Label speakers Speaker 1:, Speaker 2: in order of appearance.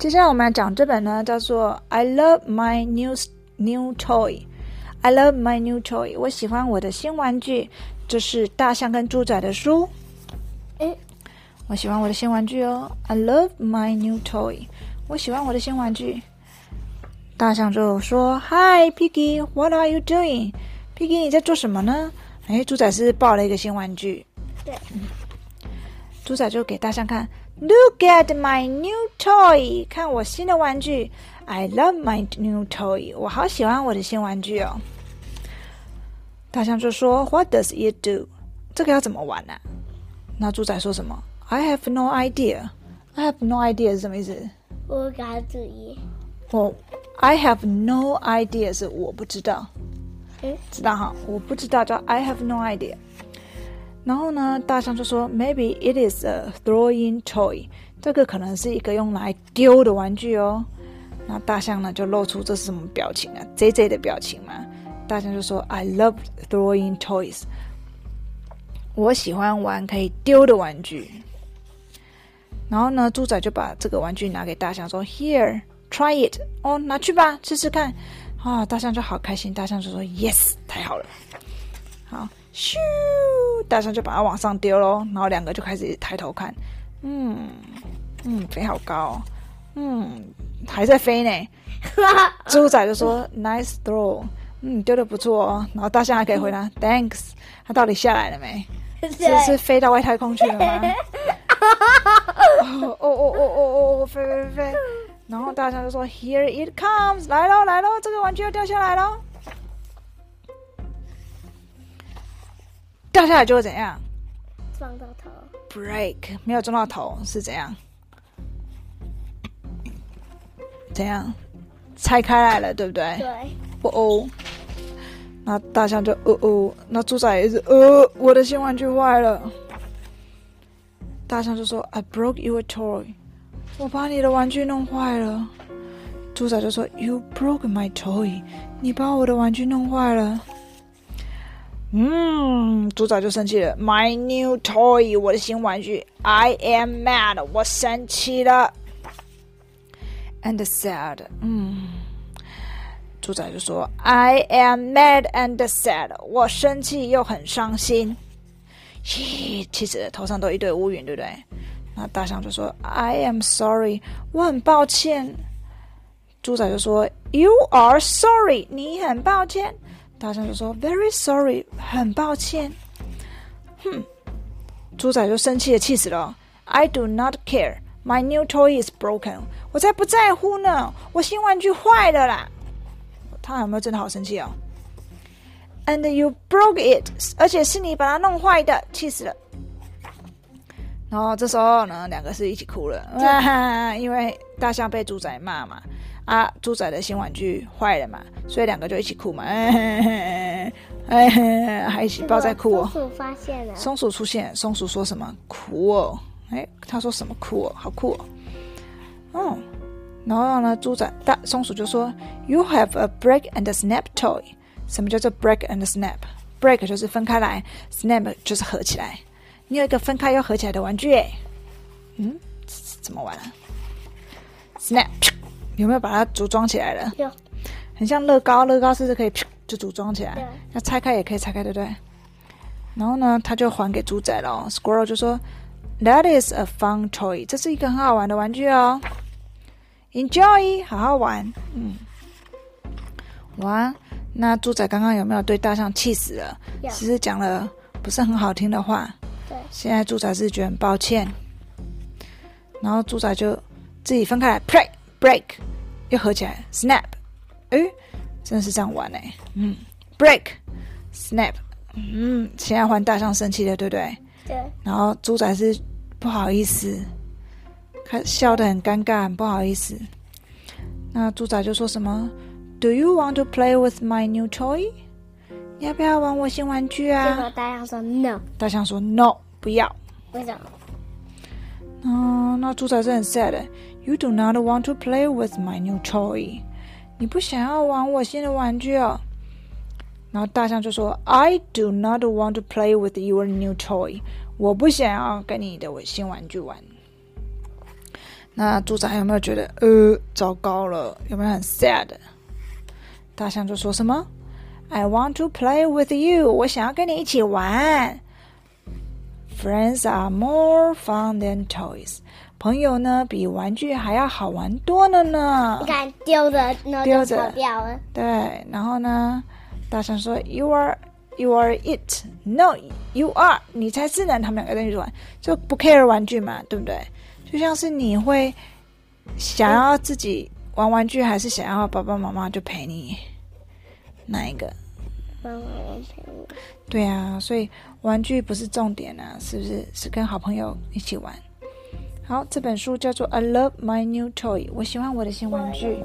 Speaker 1: 接下来我们来讲这本呢，叫做《I Love My New New Toy》。I love my new toy。我喜欢我的新玩具。这是大象跟猪仔的书。
Speaker 2: 诶，
Speaker 1: 我喜欢我的新玩具哦。I love my new toy。我喜欢我的新玩具。大象就说：“Hi, Piggy, what are you doing? Piggy，你在做什么呢？”哎，猪仔是抱了一个新玩具。
Speaker 2: 对。
Speaker 1: 猪仔就给大象看：“Look at my new toy，看我新的玩具。I love my new toy，我好喜欢我的新玩具哦。”大象就说：“What does it do？这个要怎么玩呢？”那猪仔说什么？“I have no idea。”“I have no idea” 是什么意思？
Speaker 2: 我给他注意。
Speaker 1: 哦，“I have no idea” 是我不知道。
Speaker 2: 嗯，
Speaker 1: 知道哈？我不知道叫 “I have no idea”。然后呢，大象就说：“Maybe it is a throwing toy。这个可能是一个用来丢的玩具哦。”那大象呢就露出这是什么表情啊？J J 的表情嘛。大象就说：“I love throwing toys。我喜欢玩可以丢的玩具。”然后呢，猪仔就把这个玩具拿给大象说：“Here, try it。哦，拿去吧，试试看。”啊，大象就好开心。大象就说：“Yes，太好了。”好，咻。大象就把它往上丢喽，然后两个就开始抬头看，嗯嗯，飞好高，嗯，还在飞呢。猪仔就说：“Nice throw，嗯，丢的不错哦。”然后大象还可以回答：“Thanks。”它到底下来了没？是是飞到外太空去了吗？哦哦哦哦哦哦，飞飞飞！然后大象就说：“Here it comes，来喽来喽，这个玩具要掉下来喽。”掉下来就会怎样？
Speaker 2: 撞到头。
Speaker 1: Break 没有撞到头是怎样？怎样？拆开来了，对不对？
Speaker 2: 对。
Speaker 1: 哦哦。那大象就哦哦，那猪仔也是呃，我的新玩具坏了。大象就说：“I broke your toy，我把你的玩具弄坏了。”猪仔就说：“You broke my toy，你把我的玩具弄坏了。”嗯，猪仔就生气了。My new toy，我的新玩具。I am mad，我生气了。And sad，嗯，猪仔就说：I am mad and sad，我生气又很伤心。咦，其实头上都一堆乌云，对不对？那大象就说：I am sorry，我很抱歉。猪仔就说：You are sorry，你很抱歉。大象就说：“Very sorry，很抱歉。”哼，猪仔就生气的气死了。I do not care. My new toy is broken. 我才不在乎呢，我新玩具坏了啦。他有没有真的好生气哦？And you broke it，而且是你把它弄坏的，气死了。然后这时候呢，两个是一起哭了，因为大象被猪仔骂嘛。啊，猪仔的新玩具坏了嘛，所以两个就一起哭嘛，哎，还一起抱在哭
Speaker 2: 哦。松鼠发现了，
Speaker 1: 松鼠出现，松鼠说什么？哭哦，哎，他说什么？哭哦，好酷哦。哦，然后呢，猪仔大松鼠就说：“You have a break and snap toy。”什么叫做 break and snap？break 就是分开来，snap 就是合起来。你有一个分开又合起来的玩具，哎，嗯，怎么玩？snap。有没有把它组装起来了？
Speaker 2: 有，
Speaker 1: 很像乐高，乐高是不是可以就组装起来？那拆开也可以拆开，对不对？然后呢，他就还给猪仔了。Squirrel 就说：“That is a fun toy，这是一个很好玩的玩具哦。Enjoy，好好玩。”嗯，哇，那猪仔刚刚有没有对大象气死了？其实讲了不是很好听的话。
Speaker 2: 对。
Speaker 1: 现在猪仔是觉得很抱歉，然后猪仔就自己分开来，pray。break 又合起来，snap，哎，真的是这样玩哎，嗯，break，snap，嗯，现在换大象生气了，对不对？
Speaker 2: 对。
Speaker 1: 然后猪仔是不好意思，他笑得很尴尬，很不好意思。那猪仔就说什么？Do you want to play with my new toy？你要不要玩我新玩具啊？
Speaker 2: 结果大象说 no。
Speaker 1: 大象说 no，不要。
Speaker 2: 为什么？
Speaker 1: 嗯，那猪仔是很 sad。You do not want to play with my new toy。你不想要玩我新的玩具哦。然后大象就说：“I do not want to play with your new toy。我不想要跟你的新玩具玩。”那猪仔有没有觉得呃糟糕了？有没有很 sad？大象就说什么？I want to play with you，我想要跟你一起玩。Friends are more fun than toys，朋友呢比玩具还要好玩多了呢。
Speaker 2: 你看丢着，然后就跑掉了。
Speaker 1: 对，然后呢，大声说：“You are, you are it. No, you are. 你才是呢。”他们两个在一起玩，就不 care 玩具嘛，对不对？就像是你会想要自己玩玩具，还是想要爸爸妈妈就陪你？哪一个？
Speaker 2: 妈妈陪我。
Speaker 1: 对啊，所以玩具不是重点啊，是不是？是跟好朋友一起玩。好，这本书叫做《I Love My New Toy》，我喜欢我的新玩具。